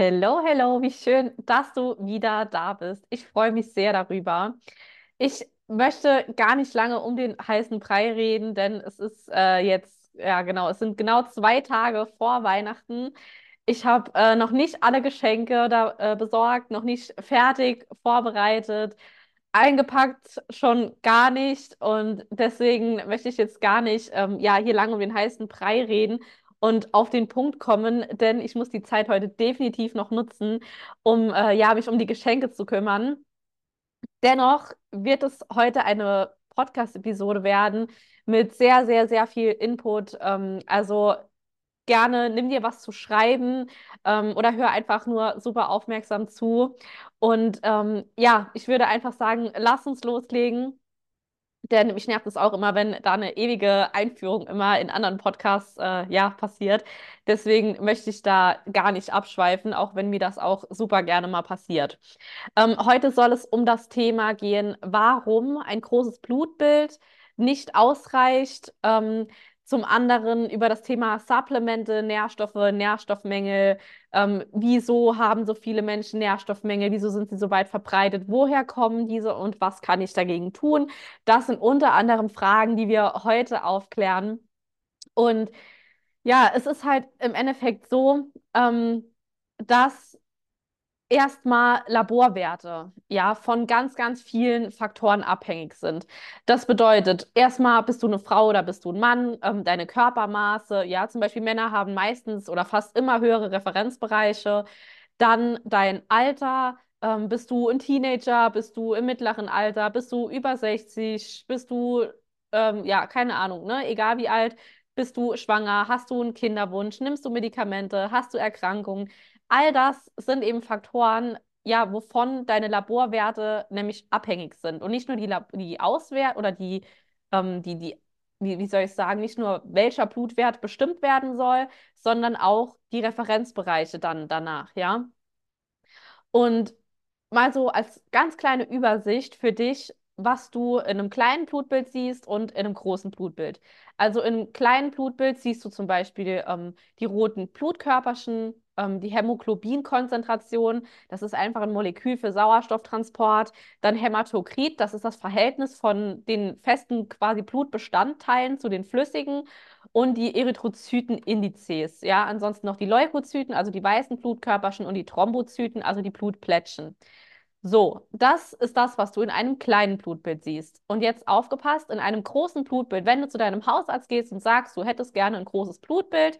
Hello, hello, wie schön, dass du wieder da bist. Ich freue mich sehr darüber. Ich möchte gar nicht lange um den heißen Brei reden, denn es ist äh, jetzt, ja genau, es sind genau zwei Tage vor Weihnachten. Ich habe äh, noch nicht alle Geschenke da, äh, besorgt, noch nicht fertig vorbereitet, eingepackt schon gar nicht und deswegen möchte ich jetzt gar nicht ähm, ja, hier lange um den heißen Brei reden und auf den Punkt kommen, denn ich muss die Zeit heute definitiv noch nutzen, um äh, ja, mich um die Geschenke zu kümmern. Dennoch wird es heute eine Podcast-Episode werden mit sehr, sehr, sehr viel Input. Ähm, also gerne nimm dir was zu schreiben ähm, oder hör einfach nur super aufmerksam zu. Und ähm, ja, ich würde einfach sagen, lass uns loslegen. Denn mich nervt es auch immer, wenn da eine ewige Einführung immer in anderen Podcasts äh, ja, passiert. Deswegen möchte ich da gar nicht abschweifen, auch wenn mir das auch super gerne mal passiert. Ähm, heute soll es um das Thema gehen, warum ein großes Blutbild nicht ausreicht. Ähm, zum anderen über das Thema Supplemente, Nährstoffe, Nährstoffmängel. Ähm, wieso haben so viele Menschen Nährstoffmängel? Wieso sind sie so weit verbreitet? Woher kommen diese und was kann ich dagegen tun? Das sind unter anderem Fragen, die wir heute aufklären. Und ja, es ist halt im Endeffekt so, ähm, dass erstmal Laborwerte, ja, von ganz, ganz vielen Faktoren abhängig sind. Das bedeutet, erstmal bist du eine Frau oder bist du ein Mann, ähm, deine Körpermaße, ja, zum Beispiel Männer haben meistens oder fast immer höhere Referenzbereiche. Dann dein Alter, ähm, bist du ein Teenager, bist du im mittleren Alter, bist du über 60, bist du, ähm, ja, keine Ahnung, ne, egal wie alt. Bist du schwanger? Hast du einen Kinderwunsch? Nimmst du Medikamente? Hast du Erkrankungen? All das sind eben Faktoren, ja, wovon deine Laborwerte nämlich abhängig sind. Und nicht nur die, Lab die Auswert oder die, ähm, die, die, wie, wie soll ich sagen, nicht nur welcher Blutwert bestimmt werden soll, sondern auch die Referenzbereiche dann danach, ja. Und mal so als ganz kleine Übersicht für dich, was du in einem kleinen Blutbild siehst und in einem großen Blutbild. Also im kleinen Blutbild siehst du zum Beispiel ähm, die roten Blutkörperchen, ähm, die Hämoglobinkonzentration, das ist einfach ein Molekül für Sauerstofftransport. Dann Hämatokrit, das ist das Verhältnis von den festen quasi Blutbestandteilen zu den flüssigen. Und die Erythrozytenindizes, ja, ansonsten noch die Leukozyten, also die weißen Blutkörperchen und die Thrombozyten, also die Blutplättchen. So, das ist das, was du in einem kleinen Blutbild siehst. Und jetzt aufgepasst, in einem großen Blutbild, wenn du zu deinem Hausarzt gehst und sagst, du hättest gerne ein großes Blutbild,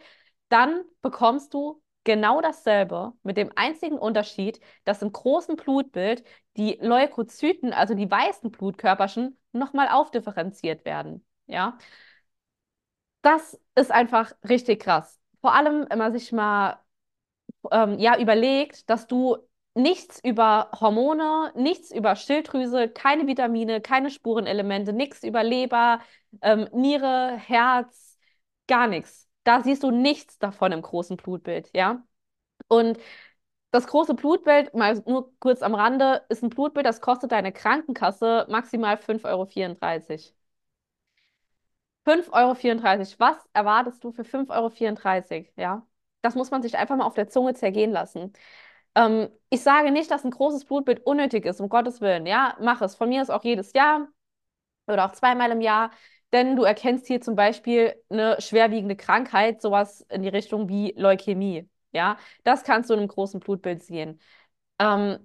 dann bekommst du genau dasselbe, mit dem einzigen Unterschied, dass im großen Blutbild die Leukozyten, also die weißen Blutkörperchen, nochmal aufdifferenziert werden. Ja, das ist einfach richtig krass. Vor allem, wenn man sich mal ähm, ja, überlegt, dass du nichts über Hormone, nichts über Schilddrüse, keine Vitamine, keine Spurenelemente, nichts über Leber, ähm, Niere, Herz, gar nichts da siehst du nichts davon im großen Blutbild, ja. Und das große Blutbild, mal nur kurz am Rande, ist ein Blutbild, das kostet deine Krankenkasse maximal 5,34 Euro. 5,34 Euro. Was erwartest du für 5,34 Euro? Ja, das muss man sich einfach mal auf der Zunge zergehen lassen. Ähm, ich sage nicht, dass ein großes Blutbild unnötig ist, um Gottes Willen. Ja, mach es. Von mir ist auch jedes Jahr oder auch zweimal im Jahr. Denn du erkennst hier zum Beispiel eine schwerwiegende Krankheit, sowas in die Richtung wie Leukämie. Ja, das kannst du in einem großen Blutbild sehen. Ähm,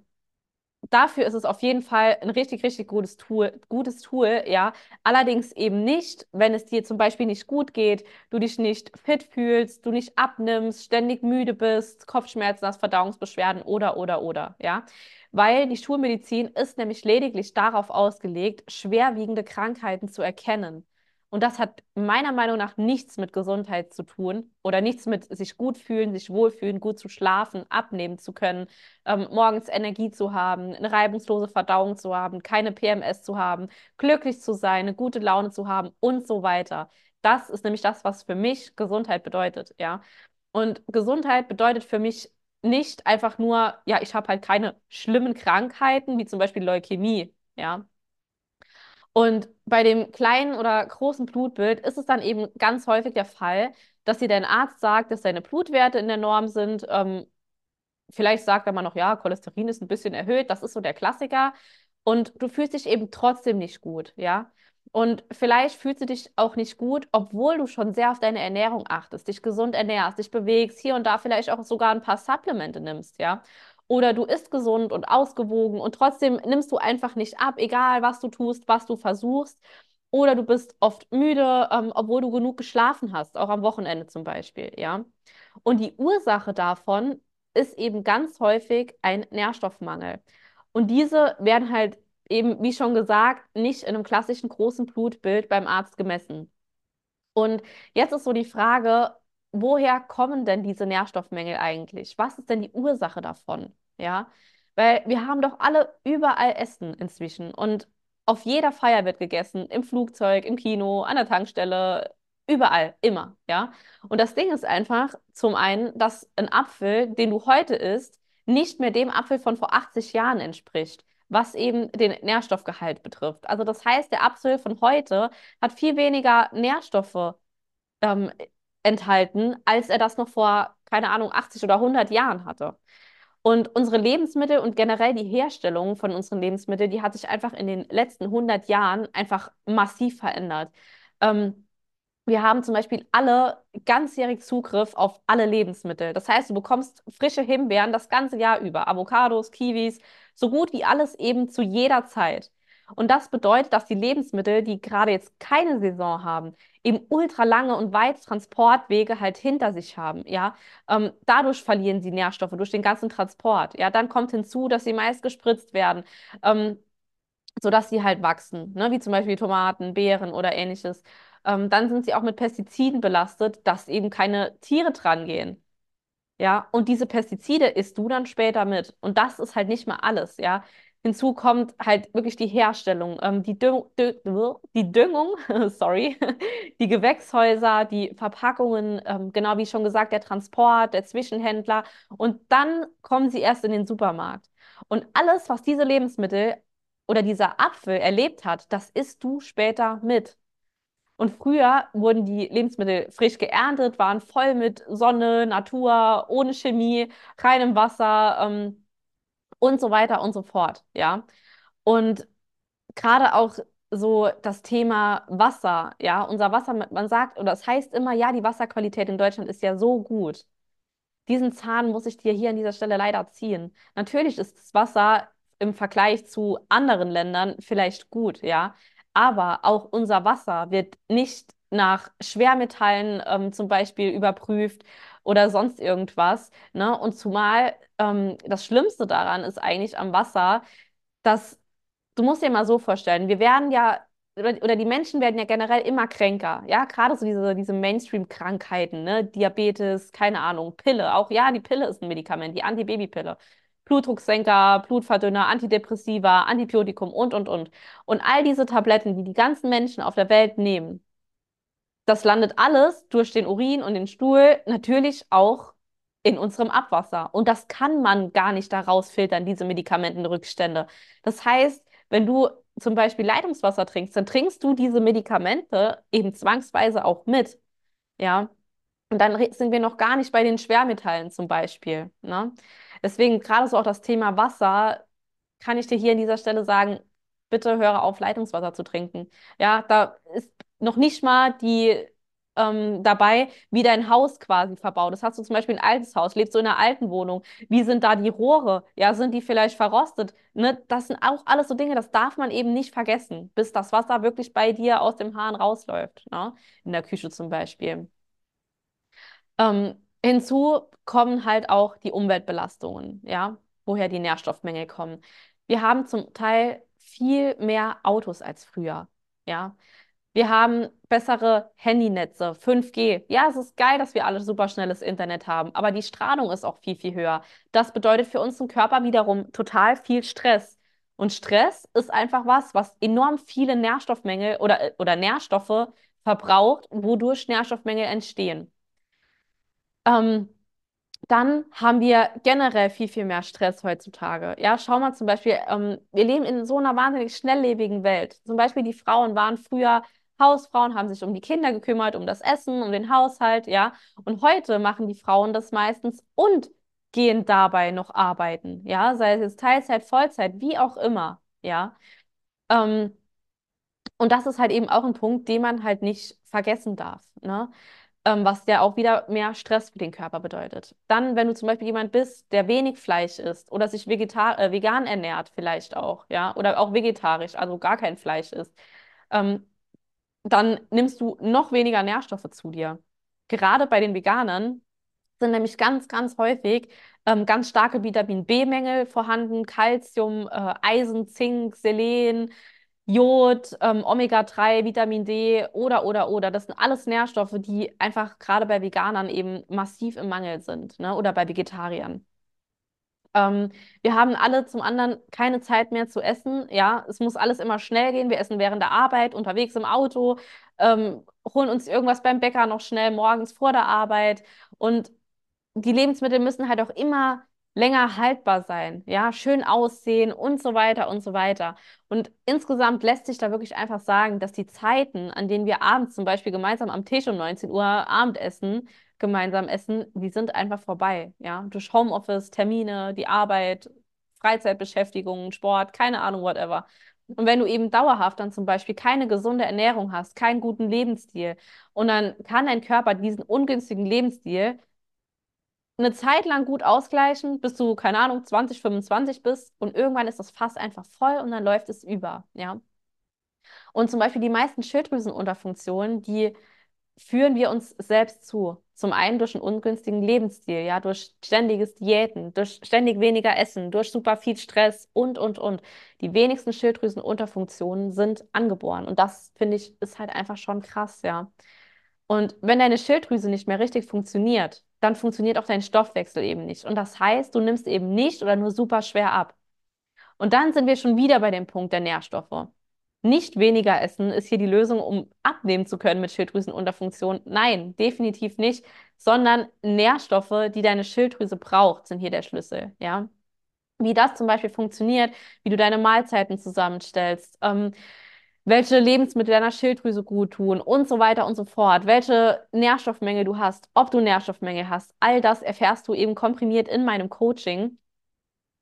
dafür ist es auf jeden Fall ein richtig, richtig gutes Tool, gutes Tool, ja. Allerdings eben nicht, wenn es dir zum Beispiel nicht gut geht, du dich nicht fit fühlst, du nicht abnimmst, ständig müde bist, Kopfschmerzen hast, Verdauungsbeschwerden oder, oder, oder, ja. Weil die Schulmedizin ist nämlich lediglich darauf ausgelegt, schwerwiegende Krankheiten zu erkennen. Und das hat meiner Meinung nach nichts mit Gesundheit zu tun oder nichts mit sich gut fühlen, sich wohlfühlen, gut zu schlafen, abnehmen zu können, ähm, morgens Energie zu haben, eine reibungslose Verdauung zu haben, keine PMS zu haben, glücklich zu sein, eine gute Laune zu haben und so weiter. Das ist nämlich das, was für mich Gesundheit bedeutet, ja. Und Gesundheit bedeutet für mich nicht einfach nur, ja, ich habe halt keine schlimmen Krankheiten, wie zum Beispiel Leukämie, ja. Und bei dem kleinen oder großen Blutbild ist es dann eben ganz häufig der Fall, dass dir dein Arzt sagt, dass deine Blutwerte in der Norm sind, ähm, Vielleicht sagt er mal noch, ja, Cholesterin ist ein bisschen erhöht, das ist so der Klassiker. Und du fühlst dich eben trotzdem nicht gut, ja. Und vielleicht fühlst du dich auch nicht gut, obwohl du schon sehr auf deine Ernährung achtest, dich gesund ernährst, dich bewegst, hier und da vielleicht auch sogar ein paar Supplemente nimmst, ja. Oder du isst gesund und ausgewogen und trotzdem nimmst du einfach nicht ab, egal was du tust, was du versuchst. Oder du bist oft müde, ähm, obwohl du genug geschlafen hast, auch am Wochenende zum Beispiel, ja. Und die Ursache davon ist eben ganz häufig ein Nährstoffmangel. Und diese werden halt eben, wie schon gesagt, nicht in einem klassischen großen Blutbild beim Arzt gemessen. Und jetzt ist so die Frage, woher kommen denn diese Nährstoffmängel eigentlich? Was ist denn die Ursache davon? Ja, weil wir haben doch alle überall Essen inzwischen und auf jeder Feier wird gegessen, im Flugzeug, im Kino, an der Tankstelle, überall, immer, ja. Und das Ding ist einfach, zum einen, dass ein Apfel, den du heute isst, nicht mehr dem Apfel von vor 80 Jahren entspricht, was eben den Nährstoffgehalt betrifft. Also das heißt, der Apfel von heute hat viel weniger Nährstoffe ähm, enthalten, als er das noch vor, keine Ahnung, 80 oder 100 Jahren hatte. Und unsere Lebensmittel und generell die Herstellung von unseren Lebensmitteln, die hat sich einfach in den letzten 100 Jahren einfach massiv verändert. Ähm, wir haben zum Beispiel alle ganzjährig Zugriff auf alle Lebensmittel. Das heißt, du bekommst frische Himbeeren das ganze Jahr über, Avocados, Kiwis, so gut wie alles eben zu jeder Zeit. Und das bedeutet, dass die Lebensmittel, die gerade jetzt keine Saison haben, eben ultra lange und weit Transportwege halt hinter sich haben. Ja, ähm, dadurch verlieren sie Nährstoffe durch den ganzen Transport. Ja, dann kommt hinzu, dass sie meist gespritzt werden. Ähm, sodass sie halt wachsen, ne? Wie zum Beispiel Tomaten, Beeren oder ähnliches. Ähm, dann sind sie auch mit Pestiziden belastet, dass eben keine Tiere dran gehen. Ja, und diese Pestizide isst du dann später mit. Und das ist halt nicht mal alles, ja. Hinzu kommt halt wirklich die Herstellung, ähm, die, Düng Dü die Düngung, sorry, die Gewächshäuser, die Verpackungen, ähm, genau wie schon gesagt, der Transport, der Zwischenhändler. Und dann kommen sie erst in den Supermarkt. Und alles, was diese Lebensmittel oder dieser Apfel erlebt hat, das isst du später mit. Und früher wurden die Lebensmittel frisch geerntet, waren voll mit Sonne, Natur, ohne Chemie, reinem Wasser ähm, und so weiter und so fort. Ja. Und gerade auch so das Thema Wasser, ja, unser Wasser, man sagt, oder es heißt immer, ja, die Wasserqualität in Deutschland ist ja so gut. Diesen Zahn muss ich dir hier an dieser Stelle leider ziehen. Natürlich ist das Wasser im Vergleich zu anderen Ländern vielleicht gut, ja. Aber auch unser Wasser wird nicht nach Schwermetallen ähm, zum Beispiel überprüft oder sonst irgendwas. Ne? Und zumal ähm, das Schlimmste daran ist eigentlich am Wasser, dass du musst dir mal so vorstellen, wir werden ja oder, die Menschen werden ja generell immer kränker, ja, gerade so diese, diese Mainstream-Krankheiten, ne, Diabetes, keine Ahnung, Pille, auch ja, die Pille ist ein Medikament, die Antibabypille. Blutdrucksenker, Blutverdünner, Antidepressiva, Antibiotikum und, und, und. Und all diese Tabletten, die die ganzen Menschen auf der Welt nehmen, das landet alles durch den Urin und den Stuhl natürlich auch in unserem Abwasser. Und das kann man gar nicht daraus filtern, diese Medikamentenrückstände. Das heißt, wenn du zum Beispiel Leitungswasser trinkst, dann trinkst du diese Medikamente eben zwangsweise auch mit. Ja. Und dann sind wir noch gar nicht bei den Schwermetallen zum Beispiel. Ne? Deswegen gerade so auch das Thema Wasser, kann ich dir hier an dieser Stelle sagen, bitte höre auf, Leitungswasser zu trinken. Ja, da ist noch nicht mal die ähm, dabei, wie dein Haus quasi verbaut ist. Hast du zum Beispiel ein altes Haus, lebst du in einer alten Wohnung? Wie sind da die Rohre? Ja, sind die vielleicht verrostet? Ne? Das sind auch alles so Dinge, das darf man eben nicht vergessen, bis das Wasser wirklich bei dir aus dem Hahn rausläuft. Ne? In der Küche zum Beispiel. Ähm, hinzu kommen halt auch die Umweltbelastungen, ja, woher die Nährstoffmängel kommen. Wir haben zum Teil viel mehr Autos als früher, ja. Wir haben bessere Handynetze, 5G. Ja, es ist geil, dass wir alle superschnelles Internet haben, aber die Strahlung ist auch viel, viel höher. Das bedeutet für unseren Körper wiederum total viel Stress. Und Stress ist einfach was, was enorm viele Nährstoffmängel oder, oder Nährstoffe verbraucht, wodurch Nährstoffmängel entstehen. Ähm, dann haben wir generell viel, viel mehr Stress heutzutage. Ja, schau mal zum Beispiel, ähm, wir leben in so einer wahnsinnig schnelllebigen Welt. Zum Beispiel die Frauen waren früher Hausfrauen, haben sich um die Kinder gekümmert, um das Essen, um den Haushalt, ja. Und heute machen die Frauen das meistens und gehen dabei noch arbeiten, ja, sei es Teilzeit, Vollzeit, wie auch immer, ja. Ähm, und das ist halt eben auch ein Punkt, den man halt nicht vergessen darf, ne? Ähm, was ja auch wieder mehr Stress für den Körper bedeutet. Dann, wenn du zum Beispiel jemand bist, der wenig Fleisch isst oder sich vegetar äh, vegan ernährt, vielleicht auch, ja, oder auch vegetarisch, also gar kein Fleisch isst, ähm, dann nimmst du noch weniger Nährstoffe zu dir. Gerade bei den Veganern sind nämlich ganz, ganz häufig ähm, ganz starke Vitamin B-Mängel vorhanden, Calcium, äh, Eisen, Zink, Selen, Jod, ähm, Omega-3, Vitamin D oder, oder, oder. Das sind alles Nährstoffe, die einfach gerade bei Veganern eben massiv im Mangel sind, ne? Oder bei Vegetariern. Ähm, wir haben alle zum anderen keine Zeit mehr zu essen. Ja, es muss alles immer schnell gehen. Wir essen während der Arbeit, unterwegs im Auto, ähm, holen uns irgendwas beim Bäcker noch schnell morgens vor der Arbeit. Und die Lebensmittel müssen halt auch immer länger haltbar sein, ja, schön aussehen und so weiter und so weiter. Und insgesamt lässt sich da wirklich einfach sagen, dass die Zeiten, an denen wir abends zum Beispiel gemeinsam am Tisch um 19 Uhr Abendessen, gemeinsam essen, die sind einfach vorbei, ja, durch Homeoffice, Termine, die Arbeit, Freizeitbeschäftigungen, Sport, keine Ahnung, whatever. Und wenn du eben dauerhaft dann zum Beispiel keine gesunde Ernährung hast, keinen guten Lebensstil, und dann kann dein Körper diesen ungünstigen Lebensstil eine Zeit lang gut ausgleichen, bis du, keine Ahnung, 20, 25 bist und irgendwann ist das Fass einfach voll und dann läuft es über, ja. Und zum Beispiel die meisten Schilddrüsenunterfunktionen, die führen wir uns selbst zu. Zum einen durch einen ungünstigen Lebensstil, ja, durch ständiges Diäten, durch ständig weniger Essen, durch super viel Stress und, und, und. Die wenigsten Schilddrüsenunterfunktionen sind angeboren. Und das, finde ich, ist halt einfach schon krass, ja. Und wenn deine Schilddrüse nicht mehr richtig funktioniert, dann funktioniert auch dein Stoffwechsel eben nicht. Und das heißt, du nimmst eben nicht oder nur super schwer ab. Und dann sind wir schon wieder bei dem Punkt der Nährstoffe. Nicht weniger essen ist hier die Lösung, um abnehmen zu können mit Schilddrüsenunterfunktion. Nein, definitiv nicht, sondern Nährstoffe, die deine Schilddrüse braucht, sind hier der Schlüssel. Ja, wie das zum Beispiel funktioniert, wie du deine Mahlzeiten zusammenstellst, ähm, welche Lebensmittel deiner Schilddrüse gut tun und so weiter und so fort, welche Nährstoffmenge du hast, ob du Nährstoffmenge hast, all das erfährst du eben komprimiert in meinem Coaching.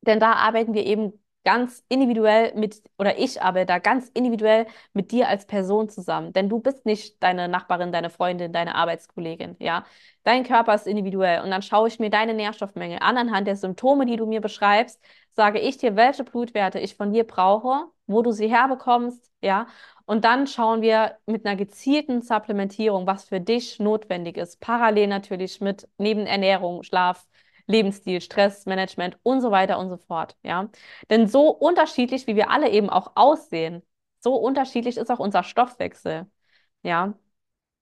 Denn da arbeiten wir eben ganz individuell mit, oder ich arbeite da ganz individuell mit dir als Person zusammen. Denn du bist nicht deine Nachbarin, deine Freundin, deine Arbeitskollegin, ja. Dein Körper ist individuell und dann schaue ich mir deine Nährstoffmenge an, anhand der Symptome, die du mir beschreibst, sage ich dir, welche Blutwerte ich von dir brauche, wo du sie herbekommst, ja. Und dann schauen wir mit einer gezielten Supplementierung, was für dich notwendig ist. Parallel natürlich mit neben Ernährung, Schlaf, Lebensstil, Stressmanagement und so weiter und so fort, ja. Denn so unterschiedlich, wie wir alle eben auch aussehen, so unterschiedlich ist auch unser Stoffwechsel, ja.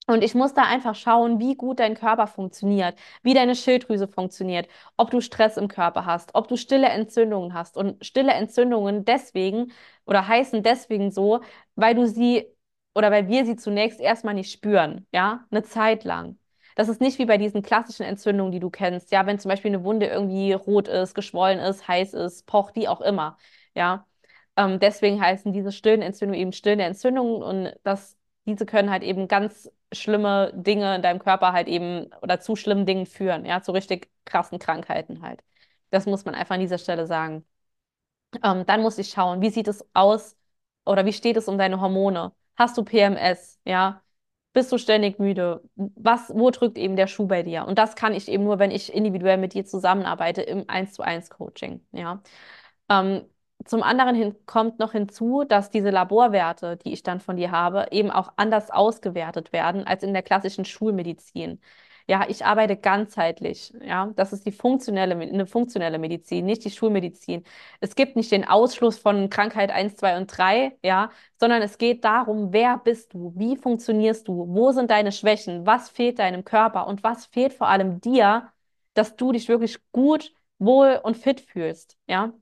Und ich muss da einfach schauen, wie gut dein Körper funktioniert, wie deine Schilddrüse funktioniert, ob du Stress im Körper hast, ob du stille Entzündungen hast. Und stille Entzündungen deswegen oder heißen deswegen so, weil du sie oder weil wir sie zunächst erstmal nicht spüren, ja, eine Zeit lang. Das ist nicht wie bei diesen klassischen Entzündungen, die du kennst. Ja, wenn zum Beispiel eine Wunde irgendwie rot ist, geschwollen ist, heiß ist, pocht, wie auch immer. Ja, ähm, deswegen heißen diese stillen Entzündungen eben stille Entzündungen und das, diese können halt eben ganz schlimme Dinge in deinem Körper halt eben oder zu schlimmen Dingen führen. Ja, zu richtig krassen Krankheiten halt. Das muss man einfach an dieser Stelle sagen. Ähm, dann muss ich schauen, wie sieht es aus oder wie steht es um deine Hormone? Hast du PMS? Ja, bist du ständig müde? Was, wo drückt eben der Schuh bei dir? Und das kann ich eben nur, wenn ich individuell mit dir zusammenarbeite im 1 zu 1 Coaching. Ja. Ähm, zum anderen hin kommt noch hinzu, dass diese Laborwerte, die ich dann von dir habe, eben auch anders ausgewertet werden als in der klassischen Schulmedizin. Ja, ich arbeite ganzheitlich. Ja, das ist die funktionelle, eine funktionelle Medizin, nicht die Schulmedizin. Es gibt nicht den Ausschluss von Krankheit 1, 2 und 3, ja, sondern es geht darum, wer bist du? Wie funktionierst du? Wo sind deine Schwächen? Was fehlt deinem Körper? Und was fehlt vor allem dir, dass du dich wirklich gut, wohl und fit fühlst? Ja.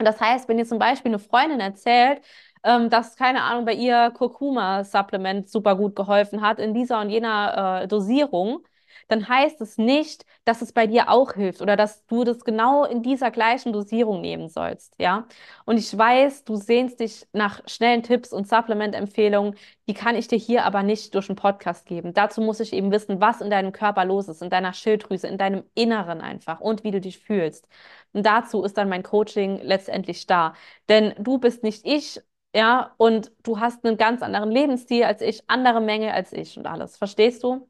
Und das heißt, wenn dir zum Beispiel eine Freundin erzählt, ähm, dass, keine Ahnung, bei ihr Kurkuma-Supplement super gut geholfen hat in dieser und jener äh, Dosierung, dann heißt es nicht, dass es bei dir auch hilft oder dass du das genau in dieser gleichen Dosierung nehmen sollst, ja. Und ich weiß, du sehnst dich nach schnellen Tipps und Supplement-Empfehlungen, die kann ich dir hier aber nicht durch einen Podcast geben. Dazu muss ich eben wissen, was in deinem Körper los ist, in deiner Schilddrüse, in deinem Inneren einfach und wie du dich fühlst. Und dazu ist dann mein Coaching letztendlich da. Denn du bist nicht ich ja, und du hast einen ganz anderen Lebensstil als ich, andere Menge als ich und alles. Verstehst du?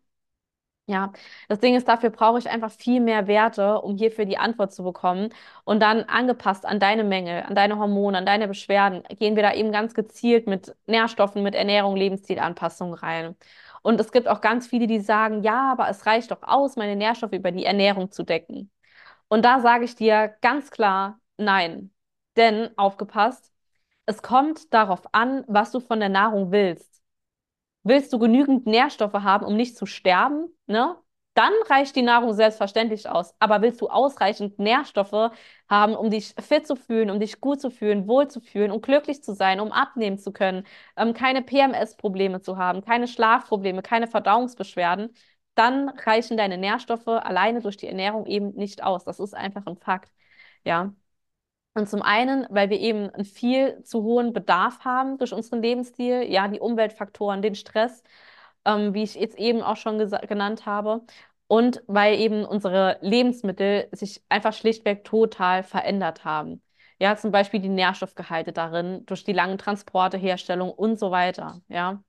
Ja, das Ding ist, dafür brauche ich einfach viel mehr Werte, um hierfür die Antwort zu bekommen. Und dann angepasst an deine Menge, an deine Hormone, an deine Beschwerden, gehen wir da eben ganz gezielt mit Nährstoffen, mit Ernährung, Lebensstilanpassung rein. Und es gibt auch ganz viele, die sagen, ja, aber es reicht doch aus, meine Nährstoffe über die Ernährung zu decken. Und da sage ich dir ganz klar, nein. Denn, aufgepasst, es kommt darauf an, was du von der Nahrung willst. Willst du genügend Nährstoffe haben, um nicht zu sterben, ne? Dann reicht die Nahrung selbstverständlich aus. Aber willst du ausreichend Nährstoffe haben, um dich fit zu fühlen, um dich gut zu fühlen, wohl zu fühlen, um glücklich zu sein, um abnehmen zu können, ähm, keine PMS-Probleme zu haben, keine Schlafprobleme, keine Verdauungsbeschwerden, dann reichen deine Nährstoffe alleine durch die Ernährung eben nicht aus. Das ist einfach ein Fakt. Ja. Und zum einen, weil wir eben einen viel zu hohen Bedarf haben durch unseren Lebensstil, ja, die Umweltfaktoren, den Stress, ähm, wie ich jetzt eben auch schon genannt habe. Und weil eben unsere Lebensmittel sich einfach schlichtweg total verändert haben. Ja, zum Beispiel die Nährstoffgehalte darin, durch die langen Transporte, Herstellung und so weiter. Ja.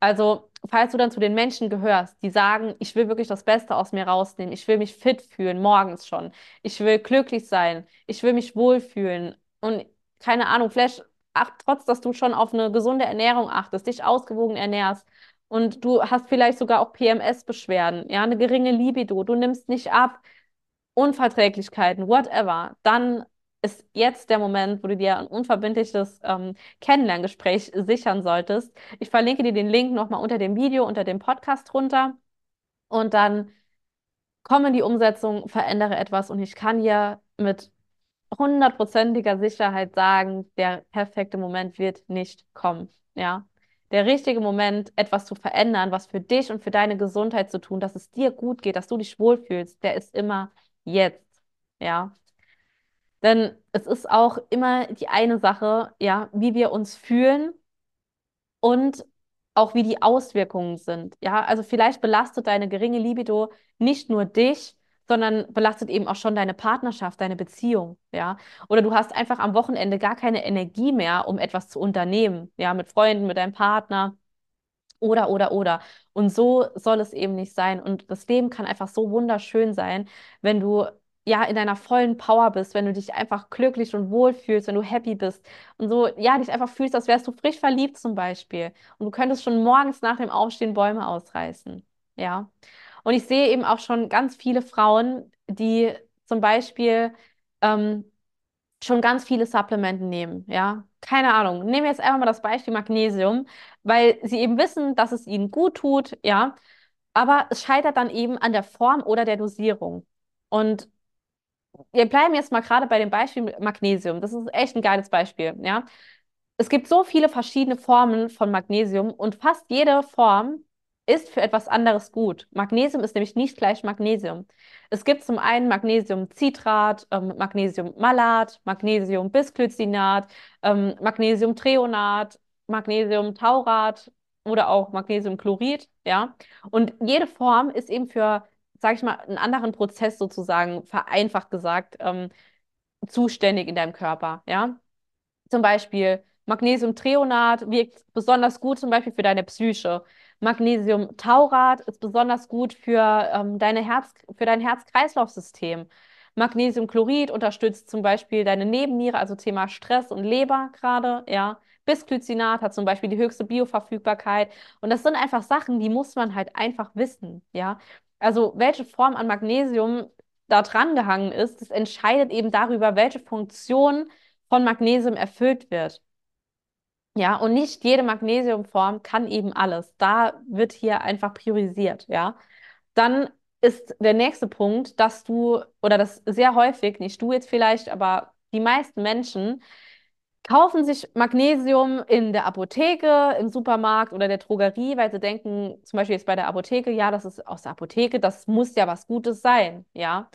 Also, falls du dann zu den Menschen gehörst, die sagen, ich will wirklich das Beste aus mir rausnehmen, ich will mich fit fühlen, morgens schon, ich will glücklich sein, ich will mich wohlfühlen und keine Ahnung, vielleicht, ach, trotz, dass du schon auf eine gesunde Ernährung achtest, dich ausgewogen ernährst und du hast vielleicht sogar auch PMS-Beschwerden, ja, eine geringe Libido, du nimmst nicht ab, Unverträglichkeiten, whatever, dann ist jetzt der Moment, wo du dir ein unverbindliches ähm, Kennenlerngespräch sichern solltest. Ich verlinke dir den Link nochmal unter dem Video, unter dem Podcast drunter. Und dann komm in die Umsetzung, verändere etwas und ich kann dir mit hundertprozentiger Sicherheit sagen, der perfekte Moment wird nicht kommen. Ja. Der richtige Moment, etwas zu verändern, was für dich und für deine Gesundheit zu tun, dass es dir gut geht, dass du dich wohlfühlst, der ist immer jetzt. Ja. Denn es ist auch immer die eine Sache, ja, wie wir uns fühlen und auch wie die Auswirkungen sind. Ja, also vielleicht belastet deine geringe Libido nicht nur dich, sondern belastet eben auch schon deine Partnerschaft, deine Beziehung, ja. Oder du hast einfach am Wochenende gar keine Energie mehr, um etwas zu unternehmen, ja, mit Freunden, mit deinem Partner. Oder, oder, oder. Und so soll es eben nicht sein. Und das Leben kann einfach so wunderschön sein, wenn du ja, in deiner vollen Power bist, wenn du dich einfach glücklich und wohl fühlst, wenn du happy bist und so, ja, dich einfach fühlst, als wärst du frisch verliebt zum Beispiel. Und du könntest schon morgens nach dem Aufstehen Bäume ausreißen. Ja. Und ich sehe eben auch schon ganz viele Frauen, die zum Beispiel ähm, schon ganz viele Supplementen nehmen. Ja. Keine Ahnung. Nehmen wir jetzt einfach mal das Beispiel Magnesium, weil sie eben wissen, dass es ihnen gut tut. Ja. Aber es scheitert dann eben an der Form oder der Dosierung. Und wir bleiben jetzt mal gerade bei dem Beispiel Magnesium. Das ist echt ein geiles Beispiel, ja. Es gibt so viele verschiedene Formen von Magnesium und fast jede Form ist für etwas anderes gut. Magnesium ist nämlich nicht gleich Magnesium. Es gibt zum einen Magnesiumcitrat, ähm, Magnesiummalat, Magnesiumbisglycinat, ähm, Magnesiumtreonat, Magnesiumtaurat oder auch Magnesiumchlorid, ja. Und jede Form ist eben für sage ich mal, einen anderen Prozess sozusagen, vereinfacht gesagt, ähm, zuständig in deinem Körper. Ja? Zum Beispiel Magnesiumtreonat wirkt besonders gut zum Beispiel für deine Psyche. Magnesiumtaurat ist besonders gut für, ähm, deine Herz, für dein Herz-Kreislauf-System. Magnesiumchlorid unterstützt zum Beispiel deine Nebenniere, also Thema Stress und Leber gerade, ja. Bisglycinat hat zum Beispiel die höchste Bioverfügbarkeit. Und das sind einfach Sachen, die muss man halt einfach wissen, ja. Also welche Form an Magnesium da dran gehangen ist, das entscheidet eben darüber, welche Funktion von Magnesium erfüllt wird. Ja, und nicht jede Magnesiumform kann eben alles. Da wird hier einfach priorisiert, ja. Dann ist der nächste Punkt, dass du, oder das sehr häufig, nicht du jetzt vielleicht, aber die meisten Menschen kaufen sich Magnesium in der Apotheke, im Supermarkt oder der Drogerie, weil sie denken, zum Beispiel jetzt bei der Apotheke, ja, das ist aus der Apotheke, das muss ja was Gutes sein, ja.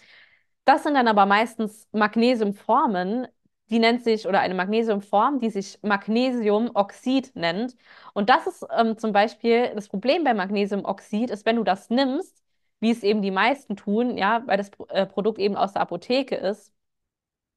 Das sind dann aber meistens Magnesiumformen, die nennt sich, oder eine Magnesiumform, die sich Magnesiumoxid nennt. Und das ist ähm, zum Beispiel das Problem bei Magnesiumoxid, ist, wenn du das nimmst, wie es eben die meisten tun, ja, weil das äh, Produkt eben aus der Apotheke ist,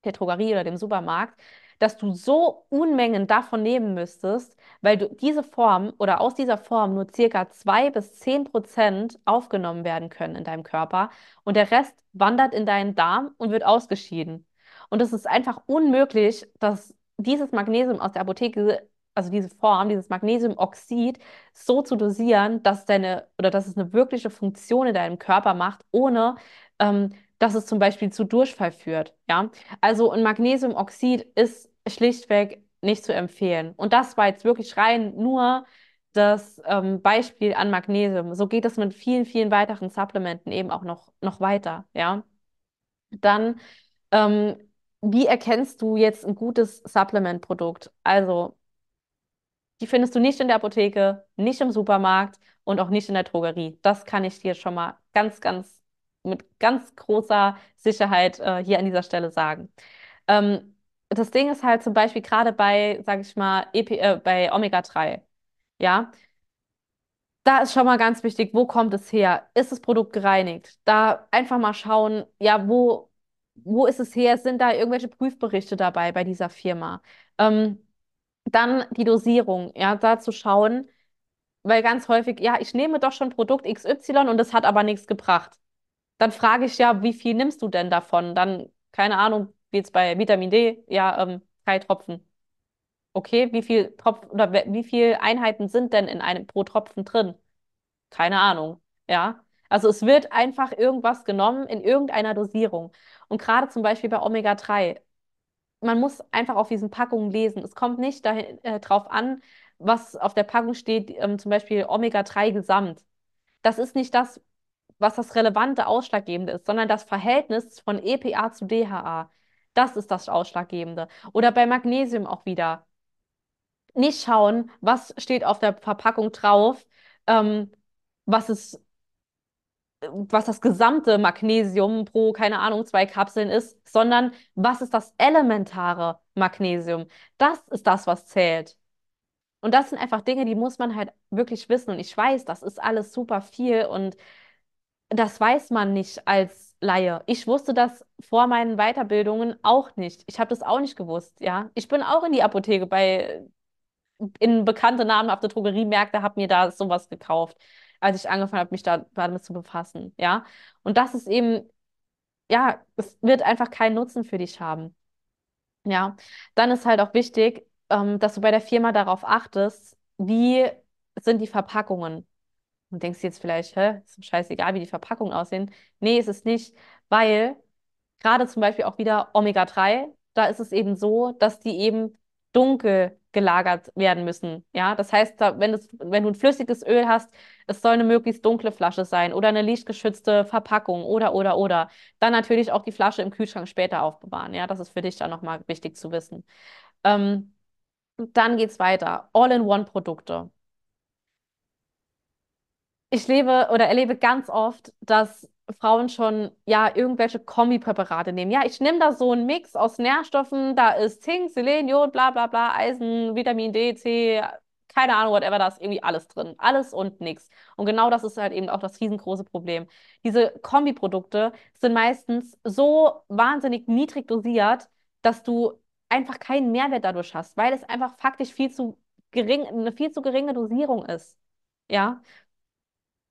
der Drogerie oder dem Supermarkt, dass du so Unmengen davon nehmen müsstest, weil du diese Form oder aus dieser Form nur circa zwei bis zehn Prozent aufgenommen werden können in deinem Körper und der Rest wandert in deinen Darm und wird ausgeschieden. Und es ist einfach unmöglich, dass dieses Magnesium aus der Apotheke, also diese Form, dieses Magnesiumoxid, so zu dosieren, dass deine oder dass es eine wirkliche Funktion in deinem Körper macht, ohne ähm, dass es zum Beispiel zu Durchfall führt. Ja, also ein Magnesiumoxid ist schlichtweg nicht zu empfehlen. Und das war jetzt wirklich rein nur das ähm, Beispiel an Magnesium. So geht es mit vielen, vielen weiteren Supplementen eben auch noch, noch weiter. Ja, dann ähm, wie erkennst du jetzt ein gutes Supplement-Produkt? Also die findest du nicht in der Apotheke, nicht im Supermarkt und auch nicht in der Drogerie. Das kann ich dir schon mal ganz, ganz mit ganz großer Sicherheit äh, hier an dieser Stelle sagen. Ähm, das Ding ist halt zum Beispiel gerade bei, sag ich mal, EP, äh, bei Omega-3. Ja, da ist schon mal ganz wichtig, wo kommt es her? Ist das Produkt gereinigt? Da einfach mal schauen, ja, wo, wo ist es her? Sind da irgendwelche Prüfberichte dabei bei dieser Firma? Ähm, dann die Dosierung, ja, da zu schauen, weil ganz häufig, ja, ich nehme doch schon Produkt XY und es hat aber nichts gebracht. Dann frage ich ja, wie viel nimmst du denn davon? Dann, keine Ahnung, wie jetzt bei Vitamin D, ja, ähm, drei Tropfen. Okay, wie viel Tropfen oder wie viel Einheiten sind denn in einem pro Tropfen drin? Keine Ahnung. Ja. Also es wird einfach irgendwas genommen in irgendeiner Dosierung. Und gerade zum Beispiel bei Omega-3, man muss einfach auf diesen Packungen lesen. Es kommt nicht dahin, äh, an, was auf der Packung steht, ähm, zum Beispiel Omega-3 Gesamt. Das ist nicht das, was das relevante Ausschlaggebende ist, sondern das Verhältnis von EPA zu DHA. Das ist das Ausschlaggebende. Oder bei Magnesium auch wieder. Nicht schauen, was steht auf der Verpackung drauf, ähm, was ist, was das gesamte Magnesium pro, keine Ahnung, zwei Kapseln ist, sondern was ist das elementare Magnesium. Das ist das, was zählt. Und das sind einfach Dinge, die muss man halt wirklich wissen. Und ich weiß, das ist alles super viel und das weiß man nicht als Laie. Ich wusste das vor meinen Weiterbildungen auch nicht. Ich habe das auch nicht gewusst, ja. Ich bin auch in die Apotheke bei in bekannte namhafte Drogeriemärkte, habe mir da sowas gekauft, als ich angefangen habe, mich da damit zu befassen, ja. Und das ist eben, ja, es wird einfach keinen Nutzen für dich haben. Ja, dann ist halt auch wichtig, ähm, dass du bei der Firma darauf achtest, wie sind die Verpackungen. Und denkst jetzt vielleicht, hä, ist scheißegal, wie die Verpackungen aussehen. Nee, ist es nicht, weil gerade zum Beispiel auch wieder Omega-3, da ist es eben so, dass die eben dunkel gelagert werden müssen. Ja, das heißt, wenn, das, wenn du ein flüssiges Öl hast, es soll eine möglichst dunkle Flasche sein oder eine lichtgeschützte Verpackung oder, oder, oder. Dann natürlich auch die Flasche im Kühlschrank später aufbewahren. Ja, das ist für dich dann nochmal wichtig zu wissen. Ähm, dann geht's weiter. All-in-One-Produkte ich lebe oder erlebe ganz oft, dass Frauen schon ja irgendwelche Kombipräparate nehmen. Ja, ich nehme da so einen Mix aus Nährstoffen, da ist Zink, Selen, Jod, bla bla bla, Eisen, Vitamin D, C, keine Ahnung, whatever, da ist irgendwie alles drin. Alles und nichts. Und genau das ist halt eben auch das riesengroße Problem. Diese Kombiprodukte sind meistens so wahnsinnig niedrig dosiert, dass du einfach keinen Mehrwert dadurch hast, weil es einfach faktisch viel zu gering, eine viel zu geringe Dosierung ist. Ja,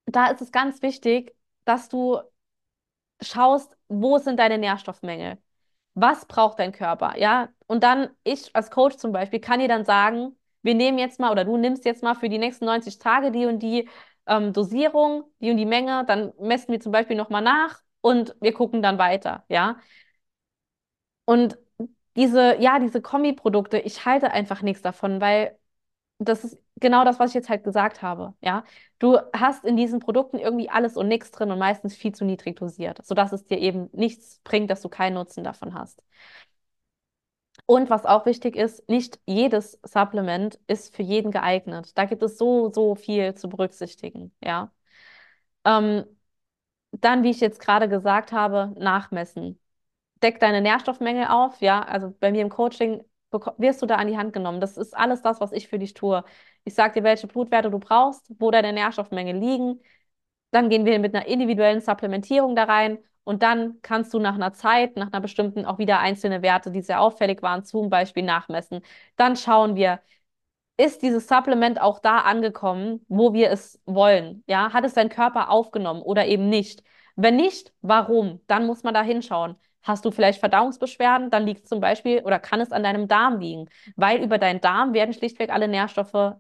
da ist es ganz wichtig, dass du schaust, wo sind deine Nährstoffmängel? Was braucht dein Körper? Ja, und dann ich als Coach zum Beispiel kann dir dann sagen, wir nehmen jetzt mal oder du nimmst jetzt mal für die nächsten 90 Tage die und die ähm, Dosierung, die und die Menge, dann messen wir zum Beispiel nochmal nach und wir gucken dann weiter, ja. Und diese, ja, diese Kombiprodukte, ich halte einfach nichts davon, weil das ist genau das, was ich jetzt halt gesagt habe. Ja, du hast in diesen Produkten irgendwie alles und nichts drin und meistens viel zu niedrig dosiert, sodass es dir eben nichts bringt, dass du keinen Nutzen davon hast. Und was auch wichtig ist, nicht jedes Supplement ist für jeden geeignet. Da gibt es so, so viel zu berücksichtigen, ja. Ähm, dann, wie ich jetzt gerade gesagt habe, nachmessen. Deck deine Nährstoffmängel auf, ja. Also bei mir im Coaching wirst du da an die Hand genommen. Das ist alles das, was ich für dich tue. Ich sage dir, welche Blutwerte du brauchst, wo deine Nährstoffmängel liegen. Dann gehen wir mit einer individuellen Supplementierung da rein und dann kannst du nach einer Zeit, nach einer bestimmten auch wieder einzelne Werte, die sehr auffällig waren, zum Beispiel nachmessen. Dann schauen wir, ist dieses Supplement auch da angekommen, wo wir es wollen? Ja, hat es dein Körper aufgenommen oder eben nicht? Wenn nicht, warum? Dann muss man da hinschauen. Hast du vielleicht Verdauungsbeschwerden? Dann liegt es zum Beispiel oder kann es an deinem Darm liegen, weil über deinen Darm werden schlichtweg alle Nährstoffe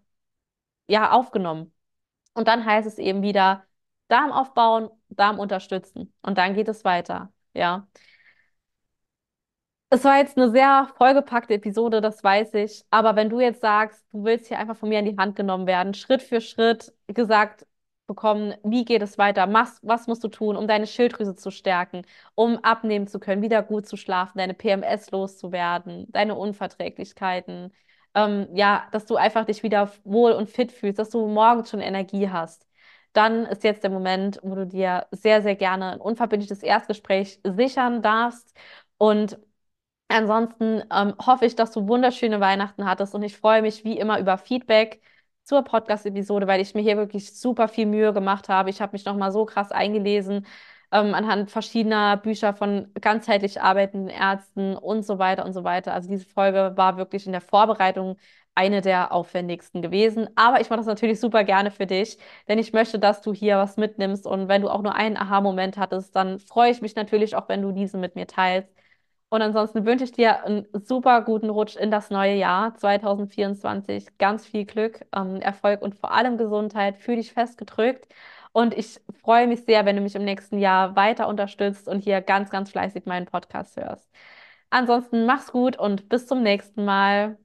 ja aufgenommen. Und dann heißt es eben wieder Darm aufbauen, Darm unterstützen und dann geht es weiter. Ja. Es war jetzt eine sehr vollgepackte Episode, das weiß ich. Aber wenn du jetzt sagst, du willst hier einfach von mir in die Hand genommen werden, Schritt für Schritt gesagt bekommen, wie geht es weiter, was, was musst du tun, um deine Schilddrüse zu stärken, um abnehmen zu können, wieder gut zu schlafen, deine PMS loszuwerden, deine Unverträglichkeiten, ähm, ja, dass du einfach dich wieder wohl und fit fühlst, dass du morgens schon Energie hast. Dann ist jetzt der Moment, wo du dir sehr, sehr gerne ein unverbindliches Erstgespräch sichern darfst. Und Ansonsten ähm, hoffe ich, dass du wunderschöne Weihnachten hattest und ich freue mich wie immer über Feedback zur Podcast-Episode, weil ich mir hier wirklich super viel Mühe gemacht habe. Ich habe mich nochmal so krass eingelesen ähm, anhand verschiedener Bücher von ganzheitlich arbeitenden Ärzten und so weiter und so weiter. Also diese Folge war wirklich in der Vorbereitung eine der aufwendigsten gewesen. Aber ich mache das natürlich super gerne für dich, denn ich möchte, dass du hier was mitnimmst. Und wenn du auch nur einen Aha-Moment hattest, dann freue ich mich natürlich auch, wenn du diesen mit mir teilst. Und ansonsten wünsche ich dir einen super guten Rutsch in das neue Jahr 2024. Ganz viel Glück, ähm, Erfolg und vor allem Gesundheit. Fühl dich festgedrückt. Und ich freue mich sehr, wenn du mich im nächsten Jahr weiter unterstützt und hier ganz, ganz fleißig meinen Podcast hörst. Ansonsten mach's gut und bis zum nächsten Mal.